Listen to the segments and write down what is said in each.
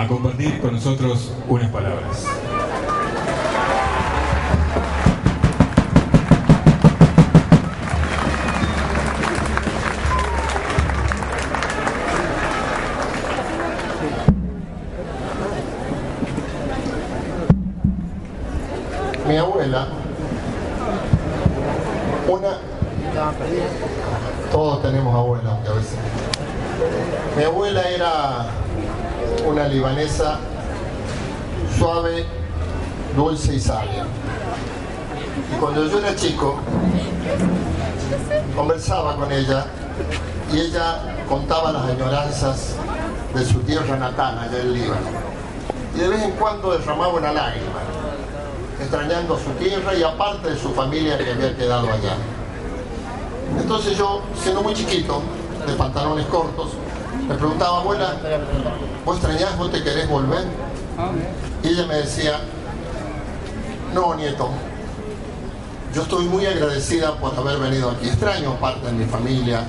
a compartir con nosotros unas palabras. Mi abuela, una... Todos tenemos abuela, aunque a veces... Mi abuela era suave, dulce y sabia. Y cuando yo era chico, conversaba con ella y ella contaba las añoranzas de su tierra natal allá en Líbano. Y de vez en cuando derramaba una lágrima, extrañando su tierra y aparte de su familia que había quedado allá. Entonces yo, siendo muy chiquito, de pantalones cortos, me preguntaba, abuela, ¿vos extrañás, vos te querés volver? Y ella me decía, no, nieto, yo estoy muy agradecida por haber venido aquí. Extraño parte de mi familia,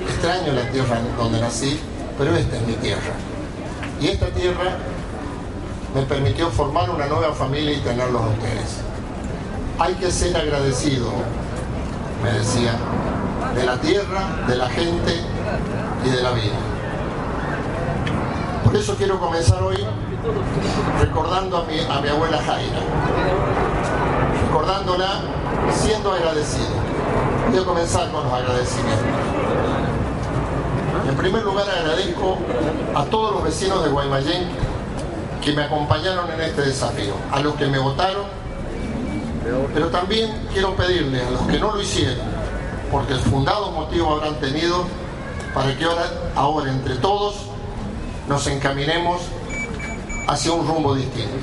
extraño la tierra donde nací, pero esta es mi tierra. Y esta tierra me permitió formar una nueva familia y tenerlos a ustedes. Hay que ser agradecido, me decía, de la tierra, de la gente y de la vida. Por eso quiero comenzar hoy recordando a mi, a abuela Jaira, recordándola siendo agradecido. Quiero comenzar con los agradecimientos. En primer lugar agradezco a todos los vecinos de Guaymallén que me acompañaron en este desafío, a los que me votaron, pero también quiero pedirles a los que no lo hicieron, porque el fundado motivo habrán tenido para que ahora, ahora entre todos nos encaminemos hacia un rumbo distinto.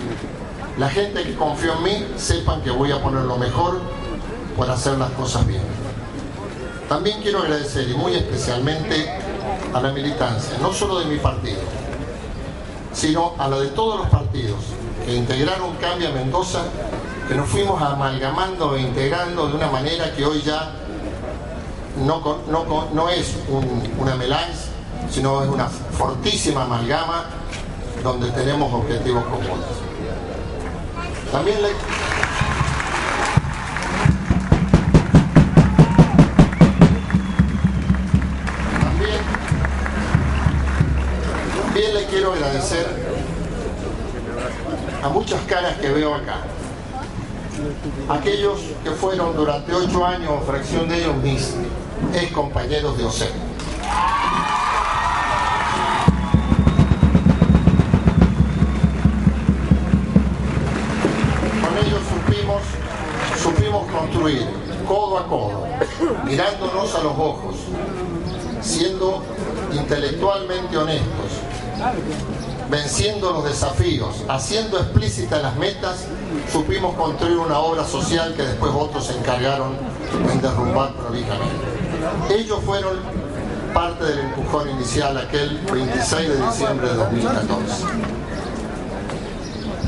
La gente que confió en mí sepan que voy a poner lo mejor por hacer las cosas bien. También quiero agradecer y muy especialmente a la militancia, no solo de mi partido, sino a la de todos los partidos que integraron Cambia Mendoza, que nos fuimos amalgamando e integrando de una manera que hoy ya no, es una melange, sino es una fortísima amalgama donde tenemos objetivos comunes. También le... También, le quiero agradecer a muchas caras que veo acá. Aquellos que fueron durante ocho años, fracción de ellos mis ex compañeros de OCE. Codo a codo, mirándonos a los ojos, siendo intelectualmente honestos, venciendo los desafíos, haciendo explícitas las metas, supimos construir una obra social que después otros se encargaron en derrumbar prolijamente. Ellos fueron parte del empujón inicial aquel 26 de diciembre de 2014.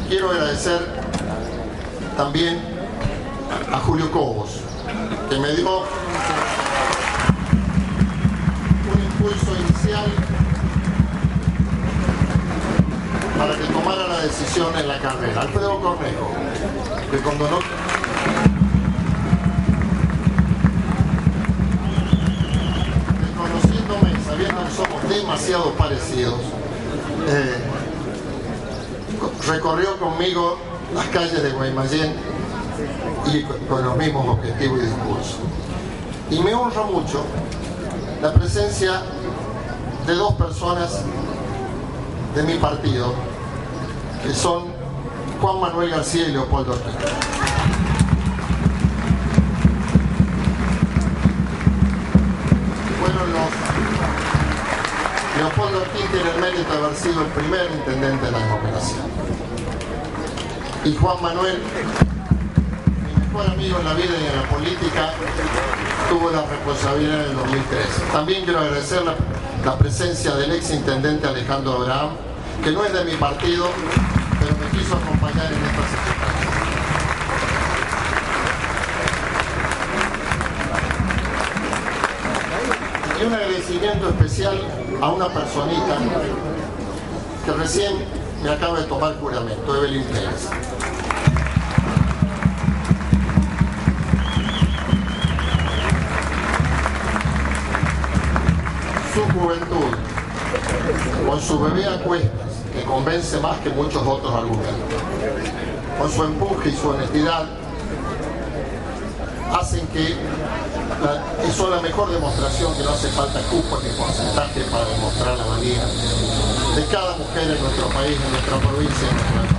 Quiero agradecer también a Julio Cobos, que me dio un impulso inicial para que tomara la decisión en la carrera. Alfredo Cornejo, que cuando no... Conociéndome, sabiendo que somos demasiado parecidos, eh, recorrió conmigo las calles de Guaymallén y con los mismos objetivos y discursos. Y me honra mucho la presencia de dos personas de mi partido, que son Juan Manuel García y Leopoldo Ortega. Fueron los Leopoldo Ortiz tiene el mérito de haber sido el primer intendente de la democracia. Y Juan Manuel, mejor amigo en la vida y en la política, tuvo la responsabilidad en el 2003. También quiero agradecer la, presencia del ex intendente Alejandro Abraham, que no es de mi partido, pero me quiso acompañar en esta circunstancia. Y un agradecimiento especial a una personita que recién me acaba de tomar juramento, Evelyn Pérez. Juventud, con su bebé a cuestas, que convence más que muchos otros argumentos, con su empuje y su honestidad, hacen que la, son la mejor demostración que no hace falta cupo ni porcentaje para demostrar la valía de cada mujer en nuestro país, en nuestra provincia, en nuestra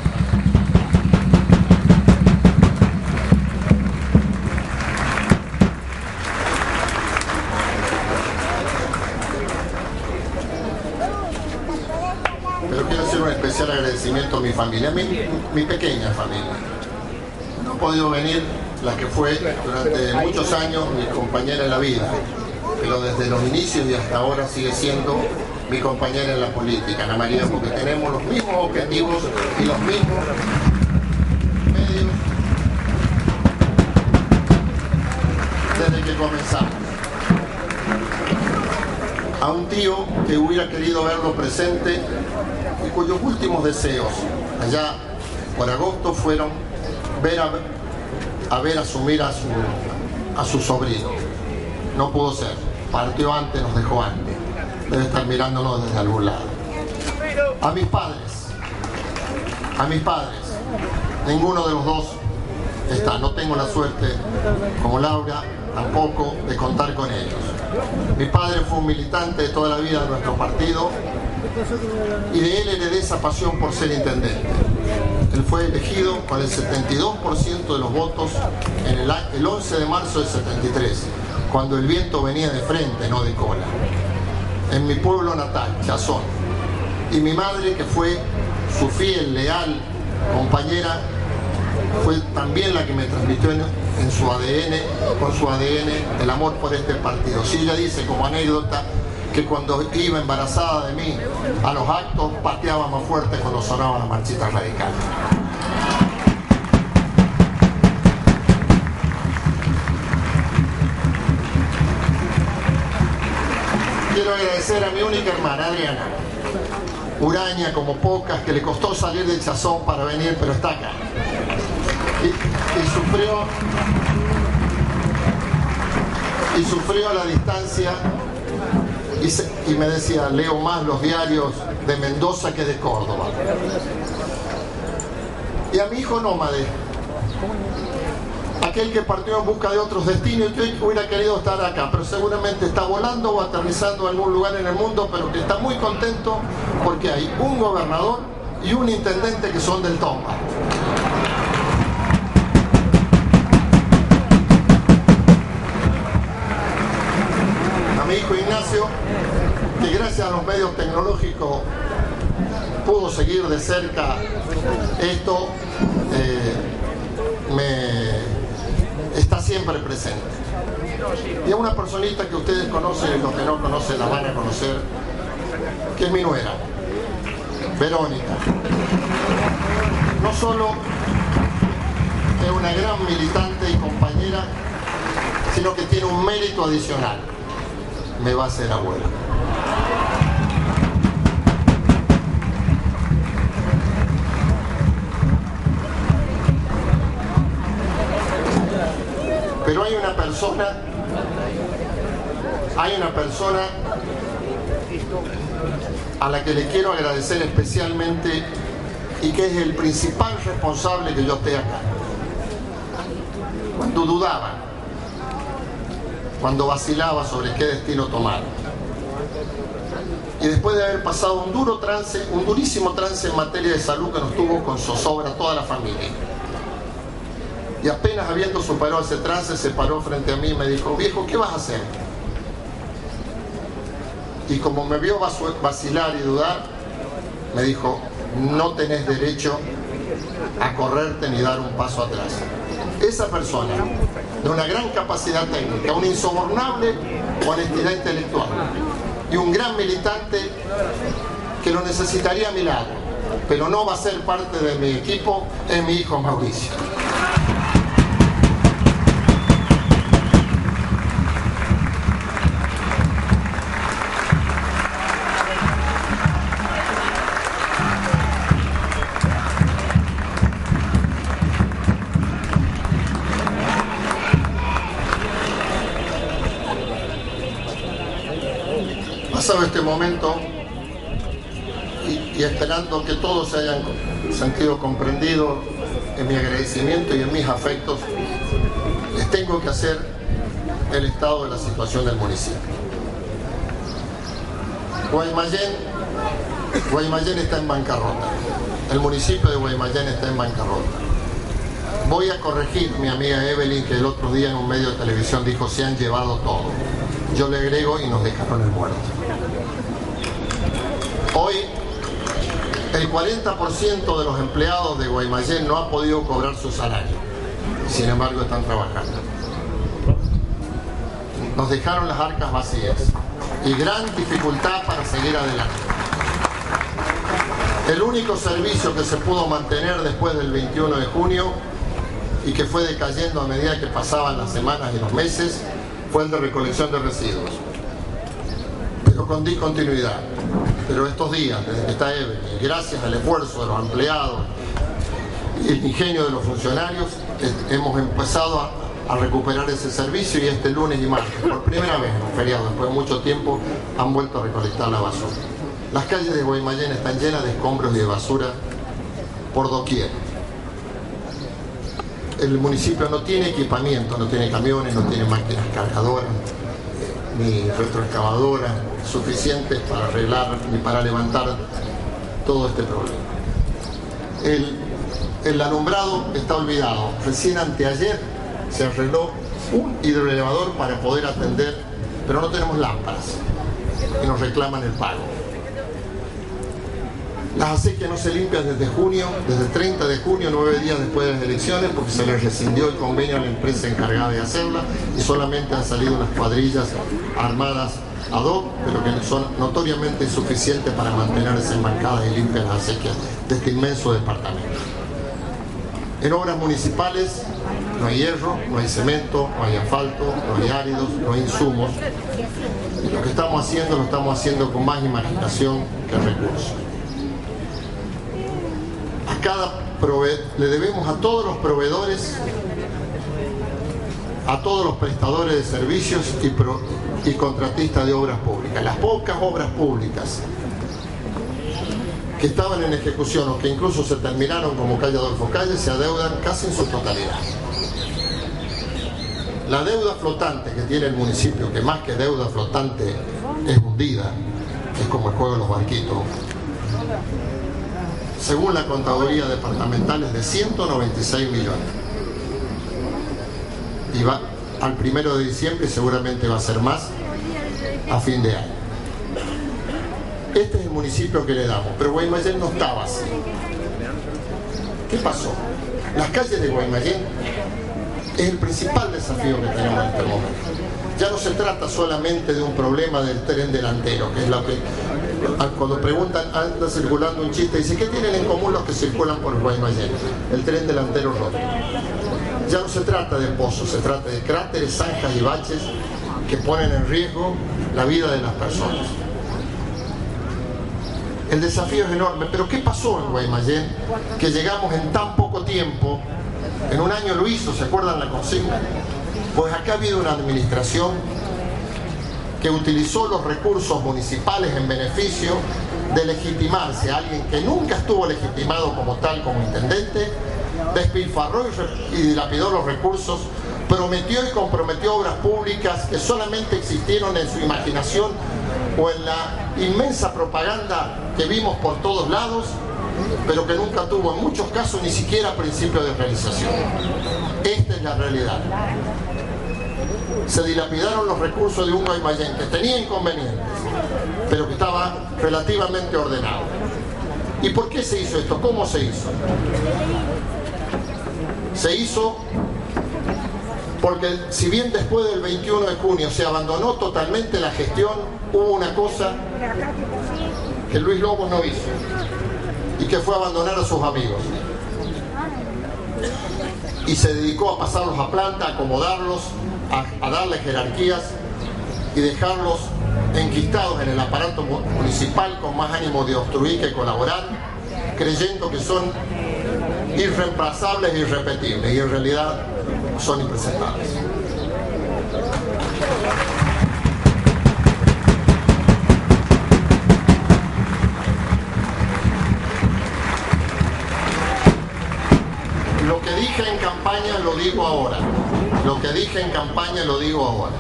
Pero quiero hacer un especial agradecimiento a mi familia, mi, mi pequeña familia. No he podido venir la que fue durante muchos años mi compañera en la vida, pero desde los inicios y hasta ahora sigue siendo mi compañera en la política, Ana María, porque tenemos los mismos objetivos y los mismos medios desde que comenzamos. A un tío que hubiera querido verlo presente y cuyos últimos deseos allá por agosto fueron ver a, a ver asumir a su, a su sobrino. No pudo ser. Partió antes, nos dejó antes. Debe estar mirándonos desde algún lado. A mis padres. A mis padres. Ninguno de los dos está. No tengo la suerte, como Laura, tampoco, de contar con ellos. Mi padre fue un militante de toda la vida de nuestro partido y de él heredé esa pasión por ser intendente. Él fue elegido con el 72% de los votos el, el 11 de marzo del 73, cuando el viento venía de frente, no de cola, en mi pueblo natal, Chazón. Y mi madre, que fue su fiel, leal compañera, fue también la que me transmitió en, en su ADN, con su ADN, el amor por este partido. Si ella dice como anécdota que cuando iba embarazada de mí a los actos pateaba más fuerte cuando sonaba la marchita radical. Quiero agradecer a mi única hermana, Adriana. Uraña como pocas, que le costó salir del chazón para venir, pero está acá. Y, y sufrió y sufrió a la distancia y, me decía, leo más los diarios de Mendoza que de Córdoba. Y a mi hijo nómade, aquel que partió en busca de otros destinos y que hubiera querido estar acá, pero seguramente está volando o aterrizando en algún lugar en el mundo, pero que está muy contento porque hay un gobernador y un intendente que son del Tomba. mi hijo Ignacio, que gracias a los medios tecnológicos pudo seguir de cerca esto, eh, me está siempre presente. Y a una personita que ustedes conocen los que no conocen la van a conocer, que es mi nuera, Verónica. No solo es una gran militante y compañera, sino que tiene un mérito adicional me va a ser abuelo. Pero hay una persona, hay una persona a la que le quiero agradecer especialmente y que es el principal responsable que yo esté acá. Cuando dudaban, cuando vacilaba sobre qué destino tomar. Y después de haber pasado un duro trance, un durísimo trance en materia de salud que nos tuvo con zozobra toda la familia. Y apenas habiendo superado ese trance, se paró frente a mí y me dijo, viejo, ¿qué vas a hacer? y como me vio vacilar y dudar, me dijo, no tenés derecho a correrte ni dar un paso atrás. Esa persona, de una gran capacidad técnica, una insobornable honestidad intelectual y un gran militante que lo necesitaría a mi lado, pero no va a ser parte de mi equipo, es mi hijo Mauricio. Y, esperando que todos se hayan sentido comprendidos en mi agradecimiento y en mis afectos, les tengo que hacer el estado de la situación del municipio. Guaymallén, Guaymallén está en bancarrota. El municipio de Guaymallén está en bancarrota. Voy a corregir mi amiga Evelyn que el otro día en un medio de televisión dijo se han llevado todo. Yo le agrego y nos dejaron el muerto. Hoy el 40% de los empleados de Guaymallén no ha podido cobrar su salario. Sin embargo, están trabajando. Nos dejaron las arcas vacías y gran dificultad para seguir adelante. El único servicio que se pudo mantener después del 21 de junio y que fue decayendo a medida que pasaban las semanas y los meses fue el de recolección de residuos. Pero con discontinuidad. Pero estos días, desde que está Evelyn, gracias al esfuerzo de los empleados y el ingenio de los funcionarios, hemos empezado a, recuperar ese servicio y este lunes y martes, por primera vez en un feriado, después de mucho tiempo, han vuelto a recolectar la basura. Las calles de Guaymallén están llenas de escombros y de basura por doquier. El municipio no tiene equipamiento, no tiene camiones, no tiene máquinas cargadoras, ni retroexcavadoras suficientes para arreglar ni para levantar todo este problema. El, alumbrado está olvidado. Recién anteayer se arregló un hidroelevador para poder atender, pero no tenemos lámparas y nos reclaman el pago. Las acequias no se limpian desde junio, desde el 30 de junio, nueve días después de las elecciones, porque se les rescindió el convenio a la empresa encargada de hacerla y solamente han salido unas cuadrillas armadas ad hoc, pero que son notoriamente insuficientes para mantener desembarcadas y limpias las acequias de este inmenso departamento. En obras municipales no hay hierro, no hay cemento, no hay asfalto, no hay áridos, no hay insumos. Y lo que estamos haciendo lo estamos haciendo con más imaginación que recursos cada le debemos a todos los proveedores, a todos los prestadores de servicios y, y contratistas de obras públicas. Las pocas obras públicas que estaban en ejecución o que incluso se terminaron como calle Adolfo Calle se adeudan casi en su totalidad. La deuda flotante que tiene el municipio, que más que deuda flotante es hundida, es como el juego de los barquitos, según la contaduría departamental, es de 196 millones. Y va al primero de diciembre seguramente va a ser más a fin de año. Este es el municipio que le damos, pero Guaymallén no estaba así. ¿Qué pasó? Las calles de Guaymallén es el principal desafío que tenemos en este momento. Ya no se trata solamente de un problema del tren delantero, que es lo que cuando preguntan, anda circulando un chiste, dice, ¿qué tienen en común los que circulan por Guaymallén? El tren delantero roto. Ya no se trata de pozos, se trata de cráteres, zanjas y baches que ponen en riesgo la vida de las personas. El desafío es enorme, pero ¿qué pasó en Guaymallén? Que llegamos en tan poco tiempo, en un año lo hizo, ¿se acuerdan la consigna? Pues acá ha habido una administración que utilizó los recursos municipales en beneficio de legitimarse a alguien que nunca estuvo legitimado como tal, como intendente, despilfarró y dilapidó los recursos, prometió y comprometió obras públicas que solamente existieron en su imaginación o en la inmensa propaganda que vimos por todos lados, pero que nunca tuvo en muchos casos ni siquiera principio de realización. Esta es la realidad se dilapidaron los recursos de un Guaymallén que tenía inconvenientes, pero que estaba relativamente ordenado. ¿Y por qué se hizo esto? ¿Cómo se hizo? Se hizo porque si bien después del 21 de junio se abandonó totalmente la gestión, hubo una cosa que Luis Lobos no hizo y que fue abandonar a sus amigos. Y se dedicó a pasarlos a planta, a acomodarlos, a, a darles jerarquías y dejarlos enquistados en el aparato municipal con más ánimo de obstruir que colaborar, creyendo que son irreemplazables e irrepetibles y en realidad son impresentables. Lo que dije en campaña lo digo ahora. Lo que dije en campaña lo digo ahora.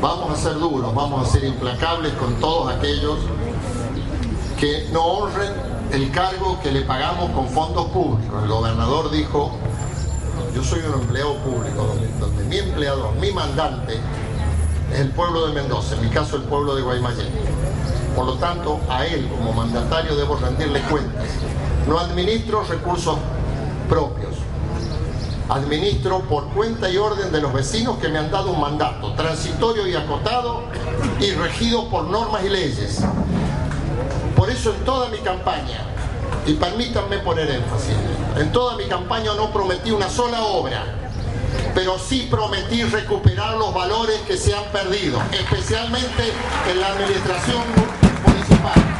Vamos a ser duros, vamos a ser implacables con todos aquellos que no honren el cargo que le pagamos con fondos públicos. El gobernador dijo, yo soy un empleado público, donde, mi empleador, mi mandante, es el pueblo de Mendoza, en mi caso el pueblo de Guaymallén. Por lo tanto, a él como mandatario debo rendirle cuentas. No administro recursos propios, administro por cuenta y orden de los vecinos que me han dado un mandato transitorio y acotado y regido por normas y leyes. Por eso en toda mi campaña, y permítanme poner énfasis, en toda mi campaña no prometí una sola obra, pero sí prometí recuperar los valores que se han perdido, especialmente en la administración municipal.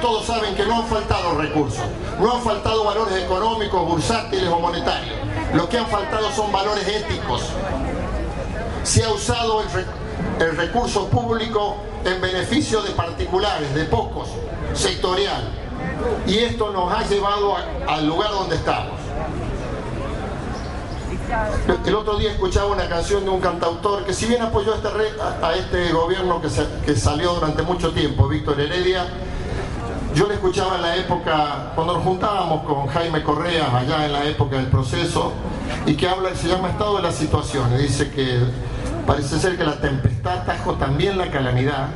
Todos saben que no han faltado recursos, no han faltado valores económicos, bursátiles o monetarios. Lo que han faltado son valores éticos. Se ha usado el, recurso público en beneficio de particulares, de pocos, sectorial. Y esto nos ha llevado al lugar donde estamos. El otro día escuchaba una canción de un cantautor que si bien apoyó a este, a este gobierno que, que salió durante mucho tiempo, Víctor Heredia, yo le escuchaba en la época, cuando nos juntábamos con Jaime Correa, allá en la época del proceso, y que habla, se llama Estado de la Situación, y dice que parece ser que la tempestad trajo también la calamidad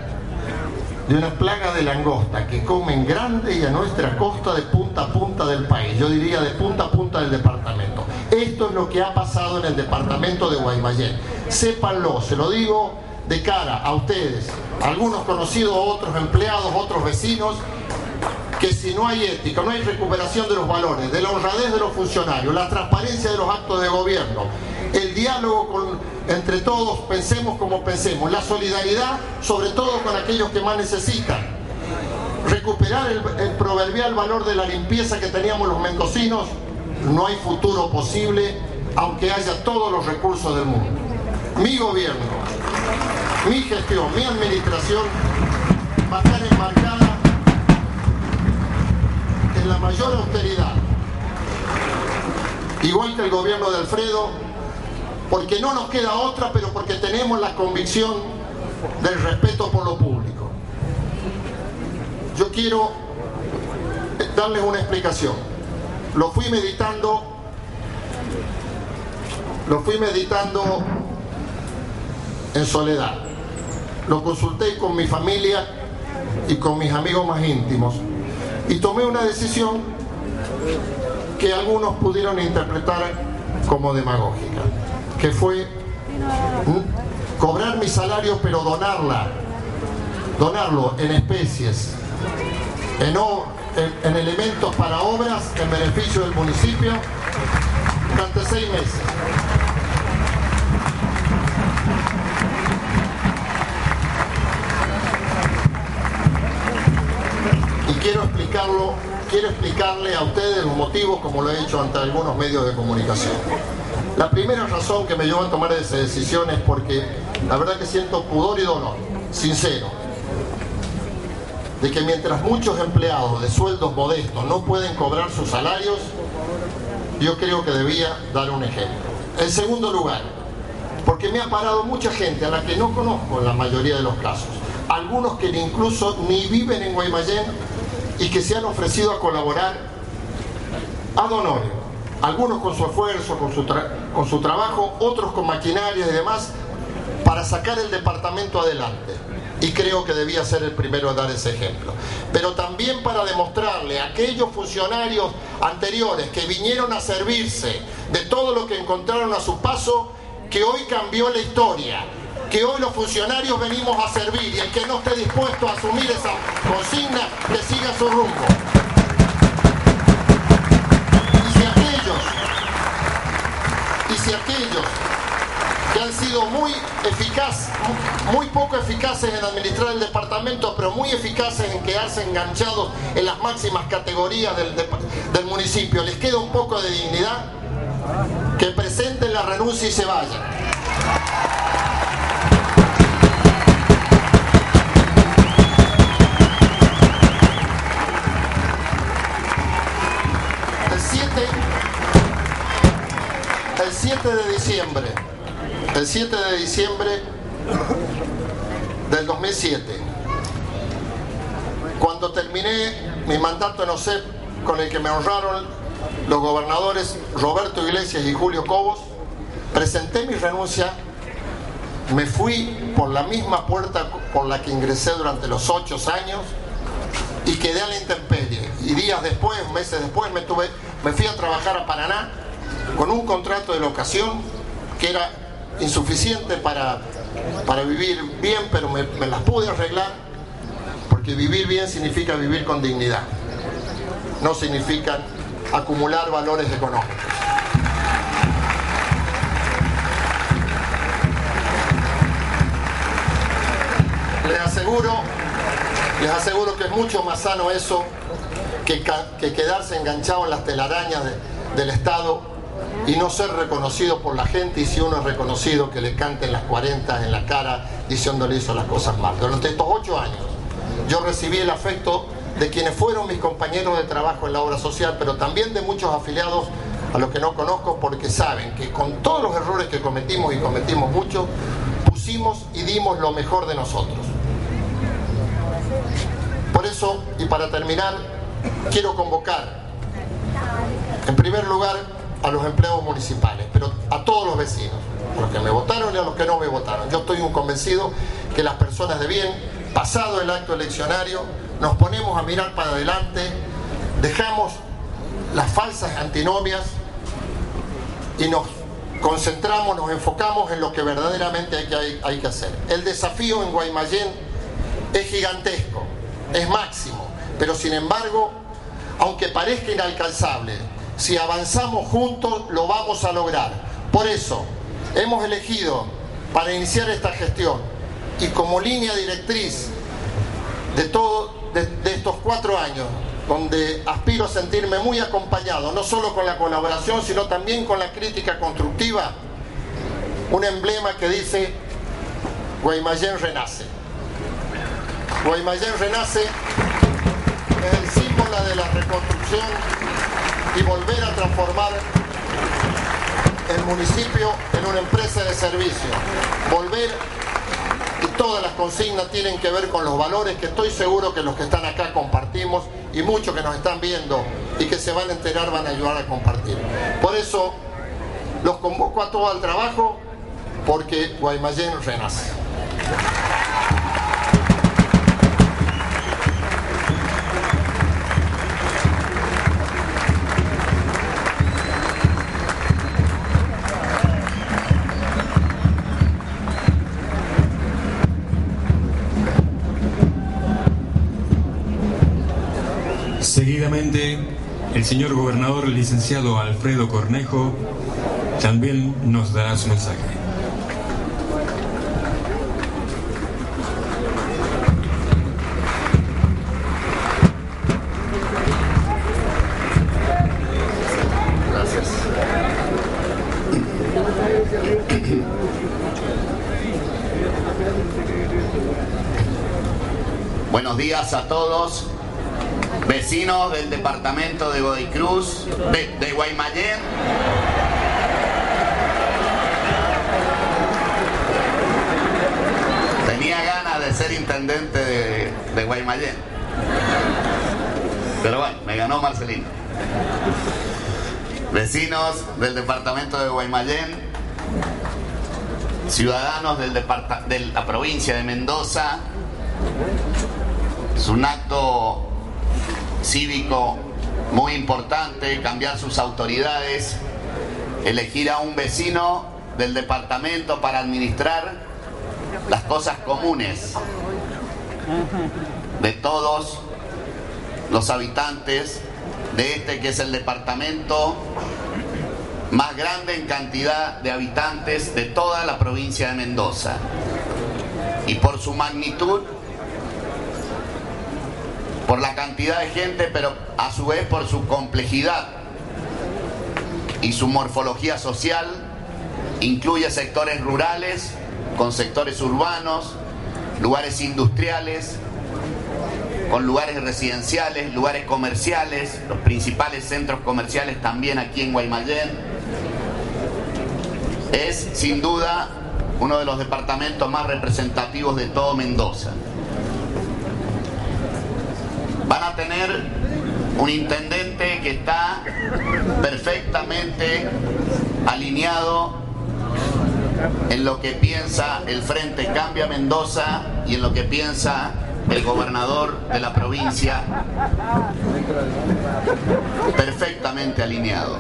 de una plaga de langosta que comen grande y a nuestra costa de punta a punta del país, yo diría de punta a punta del departamento. Esto es lo que ha pasado en el departamento de Guaymallén. Sépanlo, se lo digo de cara a ustedes, algunos conocidos, otros empleados, otros vecinos, que si no hay ética, no hay recuperación de los valores, de la honradez de los funcionarios, la transparencia de los actos de gobierno, el diálogo entre todos, pensemos como pensemos, la solidaridad sobre todo con aquellos que más necesitan, recuperar el, el proverbial valor de la limpieza que teníamos los mendocinos, no hay futuro posible aunque haya todos los recursos del mundo. Mi gobierno, mi gestión, mi administración va a estar enmarcada la mayor austeridad, igual que el gobierno de Alfredo, porque no nos queda otra, pero porque tenemos la convicción del respeto por lo público. Yo quiero darles una explicación. Lo fui meditando, lo fui meditando en soledad. Lo consulté con mi familia y con mis amigos más íntimos y tomé una decisión que algunos pudieron interpretar como demagógica, que fue cobrar mi salario pero donarla, donarlo en especies, en, en elementos para obras en beneficio del municipio durante seis meses. Explicarlo, quiero explicarle a ustedes los motivos como lo he hecho ante algunos medios de comunicación. La primera razón que me llevó a tomar esa decisión es porque la verdad que siento pudor y dolor, sincero, de que mientras muchos empleados de sueldos modestos no pueden cobrar sus salarios, yo creo que debía dar un ejemplo. En segundo lugar, porque me ha parado mucha gente a la que no conozco en la mayoría de los casos, algunos que incluso ni viven en Guaymallén y que se han ofrecido a colaborar ad honorem. Algunos con su esfuerzo, con su, con su trabajo, otros con maquinaria y demás, para sacar el departamento adelante. Y creo que debía ser el primero en dar ese ejemplo. Pero también para demostrarle a aquellos funcionarios anteriores que vinieron a servirse de todo lo que encontraron a su paso, que hoy cambió la historia, que hoy los funcionarios venimos a servir y el que no esté dispuesto a asumir esa consigna, que siga su rumbo. Y si aquellos, y si aquellos que han sido muy eficaz, muy poco eficaces en administrar el departamento, pero muy eficaces en quedarse enganchados en las máximas categorías del, del municipio. Les queda un poco de dignidad, que presenten la renuncia y se vayan. 7 de diciembre el 7 de diciembre del 2007, cuando terminé mi mandato en OSEP con el que me honraron los gobernadores Roberto Iglesias y Julio Cobos, presenté mi renuncia, me fui por la misma puerta por la que ingresé durante los ocho años y quedé a la intemperie. Y días después, meses después, me, fui a trabajar a Paraná con un contrato de locación que era insuficiente para, para vivir bien, pero me, las pude arreglar, porque vivir bien significa vivir con dignidad, no significa acumular valores económicos. Les aseguro, les aseguro que es mucho más sano eso que, que quedarse enganchado en las telarañas del Estado y no ser reconocido por la gente y si uno es reconocido que le canten las 40 en la cara diciéndole hizo las cosas mal. Durante estos ocho años yo recibí el afecto de quienes fueron mis compañeros de trabajo en la obra social, pero también de muchos afiliados a los que no conozco porque saben que con todos los errores que cometimos y cometimos muchos, pusimos y dimos lo mejor de nosotros. Por eso, y para terminar, quiero convocar, en primer lugar, a los empleados municipales, pero a todos los vecinos, a los que me votaron y a los que no me votaron. Yo estoy un convencido que las personas de bien, pasado el acto eleccionario, nos ponemos a mirar para adelante, dejamos las falsas antinomias y nos concentramos, nos enfocamos en lo que verdaderamente hay que, hay que hacer. El desafío en Guaymallén es gigantesco, es máximo, pero sin embargo, aunque parezca inalcanzable, si avanzamos juntos, lo vamos a lograr. Por eso, hemos elegido para iniciar esta gestión y como línea directriz de, de, estos cuatro años, donde aspiro a sentirme muy acompañado, no solo con la colaboración, sino también con la crítica constructiva, un emblema que dice Guaymallén renace. Guaymallén renace es el símbolo de la reconstrucción y volver a transformar el municipio en una empresa de servicio. Volver, y todas las consignas tienen que ver con los valores que estoy seguro que los que están acá compartimos y muchos que nos están viendo y que se van a enterar van a ayudar a compartir. Por eso los convoco a todo al trabajo porque Guaymallén renace. El señor gobernador licenciado Alfredo Cornejo también nos dará su mensaje. Gracias. Buenos días a todos vecinos del departamento de Godoy Cruz, de, Guaymallén. Tenía ganas de ser intendente de, de Guaymallén. Pero bueno, me ganó Marcelino. Vecinos del departamento de Guaymallén, ciudadanos del de la provincia de Mendoza, es un acto cívico muy importante, cambiar sus autoridades, elegir a un vecino del departamento para administrar las cosas comunes de todos los habitantes de este que es el departamento más grande en cantidad de habitantes de toda la provincia de Mendoza. Y por su magnitud, por la cantidad de gente, pero a su vez por su complejidad y su morfología social, incluye sectores rurales con sectores urbanos, lugares industriales, con lugares residenciales, lugares comerciales, los principales centros comerciales también aquí en Guaymallén. Es sin duda uno de los departamentos más representativos de todo Mendoza. Van a tener un intendente que está perfectamente alineado en lo que piensa el Frente Cambia Mendoza y en lo que piensa el gobernador de la provincia, perfectamente alineado.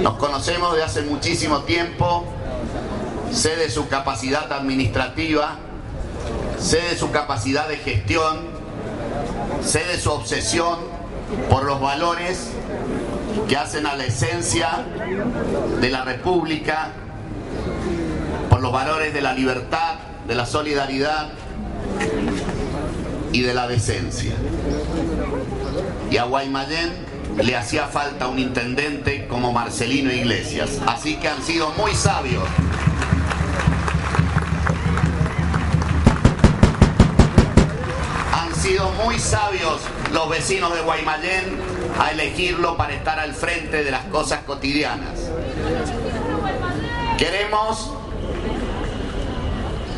Nos conocemos de hace muchísimo tiempo, sé de su capacidad administrativa, sé de su capacidad de gestión, sé de su obsesión por los valores que hacen a la esencia de la República, por los valores de la libertad, de la solidaridad y de la decencia. Y a Guaymallén le hacía falta un intendente como Marcelino Iglesias. Así que han sido muy sabios. Sido muy sabios los vecinos de Guaymallén a elegirlo para estar al frente de las cosas cotidianas. Queremos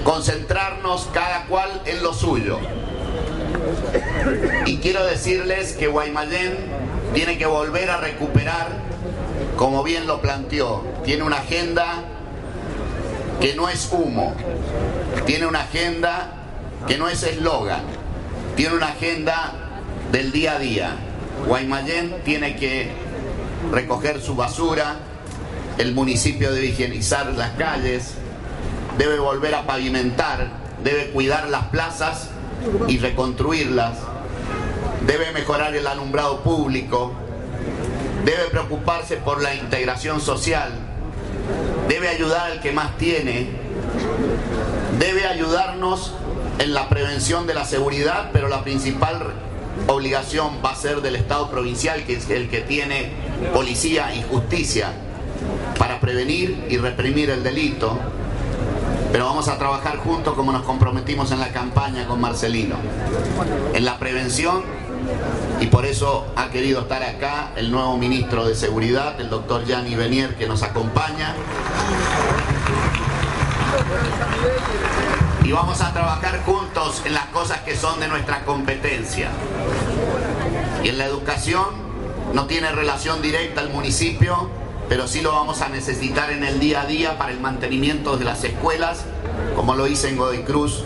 concentrarnos cada cual en lo suyo. Y quiero decirles que Guaymallén tiene que volver a recuperar, como bien lo planteó, tiene una agenda que no es humo, tiene una agenda que no es eslogan, tiene una agenda del día a día. Guaymallén tiene que recoger su basura, el municipio debe higienizar las calles, debe volver a pavimentar, debe cuidar las plazas y reconstruirlas, debe mejorar el alumbrado público, debe preocuparse por la integración social, debe ayudar al que más tiene, debe ayudarnos en la prevención de la seguridad, pero la principal obligación va a ser del Estado provincial, que es el que tiene policía y justicia para prevenir y reprimir el delito pero vamos a trabajar juntos como nos comprometimos en la campaña con Marcelino, en la prevención y por eso ha querido estar acá el nuevo ministro de Seguridad, el doctor Gianni Benier, que nos acompaña. Y vamos a trabajar juntos en las cosas que son de nuestra competencia. Y en la educación no tiene relación directa al municipio, pero sí lo vamos a necesitar en el día a día para el mantenimiento de las escuelas, como lo hice en Godoy Cruz,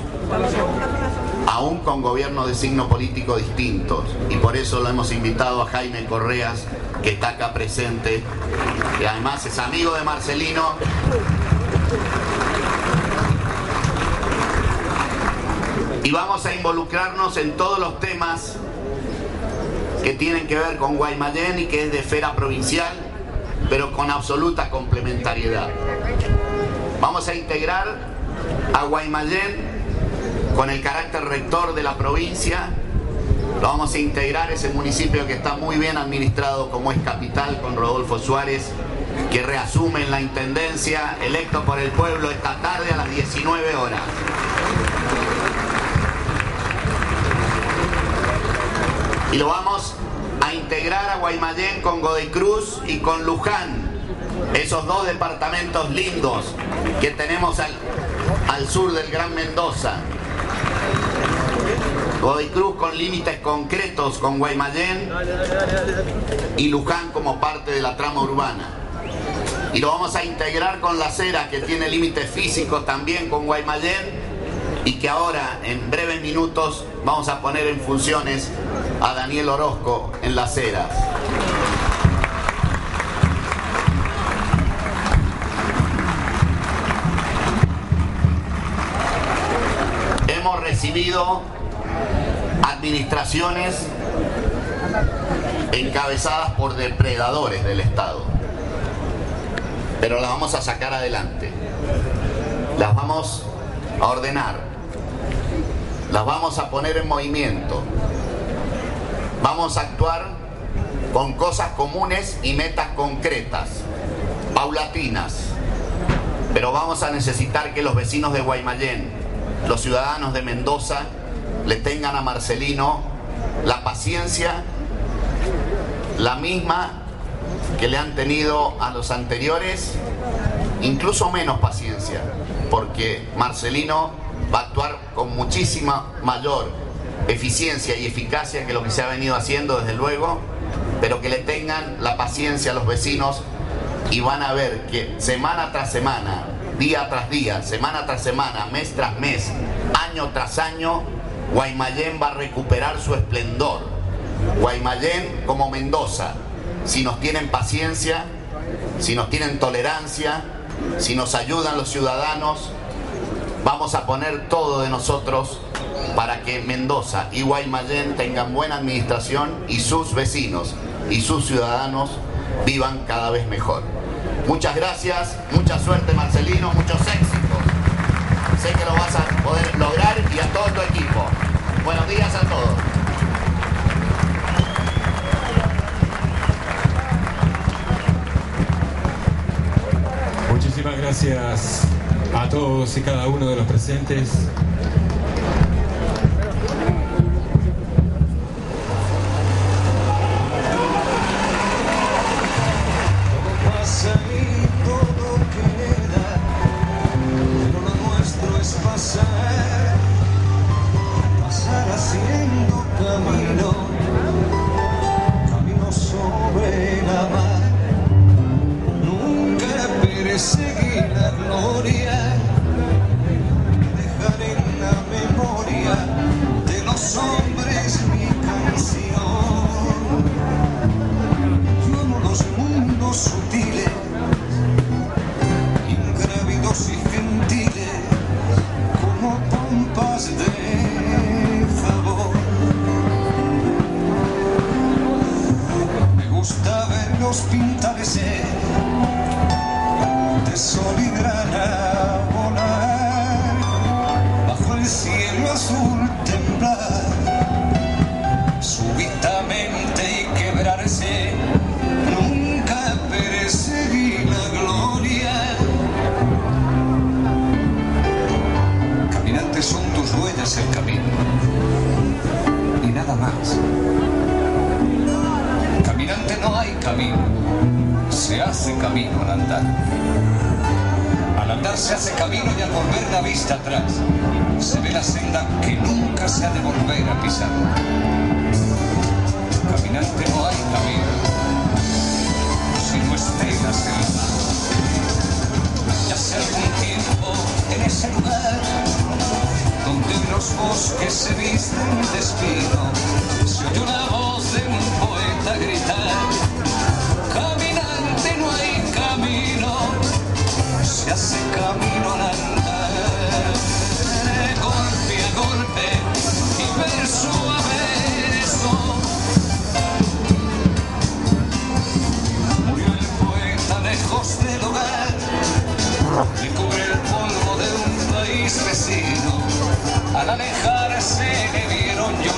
aún con gobiernos de signo político distintos. Y por eso lo hemos invitado a Jaime Correas, que está acá presente, y además es amigo de Marcelino. Y vamos a involucrarnos en todos los temas que tienen que ver con Guaymallén y que es de esfera provincial pero con absoluta complementariedad. Vamos a integrar a Guaymallén con el carácter rector de la provincia. Lo vamos a integrar ese municipio que está muy bien administrado como es capital con Rodolfo Suárez, que reasume en la intendencia electo por el pueblo esta tarde a las 19 horas. Y lo vamos a integrar a Guaymallén con Godoy Cruz y con Luján, esos dos departamentos lindos que tenemos al, al sur del Gran Mendoza. Godoy Cruz con límites concretos con Guaymallén y Luján como parte de la trama urbana. Y lo vamos a integrar con La Cera, que tiene límites físicos también con Guaymallén y que ahora en breves minutos vamos a poner en funciones a Daniel Orozco en La Cera. Hemos recibido administraciones encabezadas por depredadores del Estado. Pero las vamos a sacar adelante. Las vamos a ordenar. Las vamos a poner en movimiento. Vamos a actuar con cosas comunes y metas concretas, paulatinas. Pero vamos a necesitar que los vecinos de Guaymallén, los ciudadanos de Mendoza, le tengan a Marcelino la paciencia, la misma que le han tenido a los anteriores, incluso menos paciencia, porque Marcelino va a actuar con muchísima mayor eficiencia y eficacia que lo que se ha venido haciendo desde luego, pero que le tengan la paciencia a los vecinos y van a ver que semana tras semana, día tras día, semana tras semana, mes tras mes, año tras año, Guaymallén va a recuperar su esplendor. Guaymallén como Mendoza, si nos tienen paciencia, si nos tienen tolerancia, si nos ayudan los ciudadanos, vamos a poner todo de nosotros para que Mendoza y Guaymallén tengan buena administración y sus vecinos y sus ciudadanos vivan cada vez mejor. Muchas gracias, mucha suerte Marcelino, muchos éxitos. Sé que lo vas a poder lograr y a todo tu equipo. Buenos días a todos. Muchísimas gracias a todos y cada uno de los presentes. Nunca se ve la senda que nunca se ha de volver a pisar. Caminante no hay camino, si no estelas en el mar. Y hace algún tiempo en ese lugar, donde los bosques se visten de espino, se oyó la voz de un Al alejarse le vieron llorar.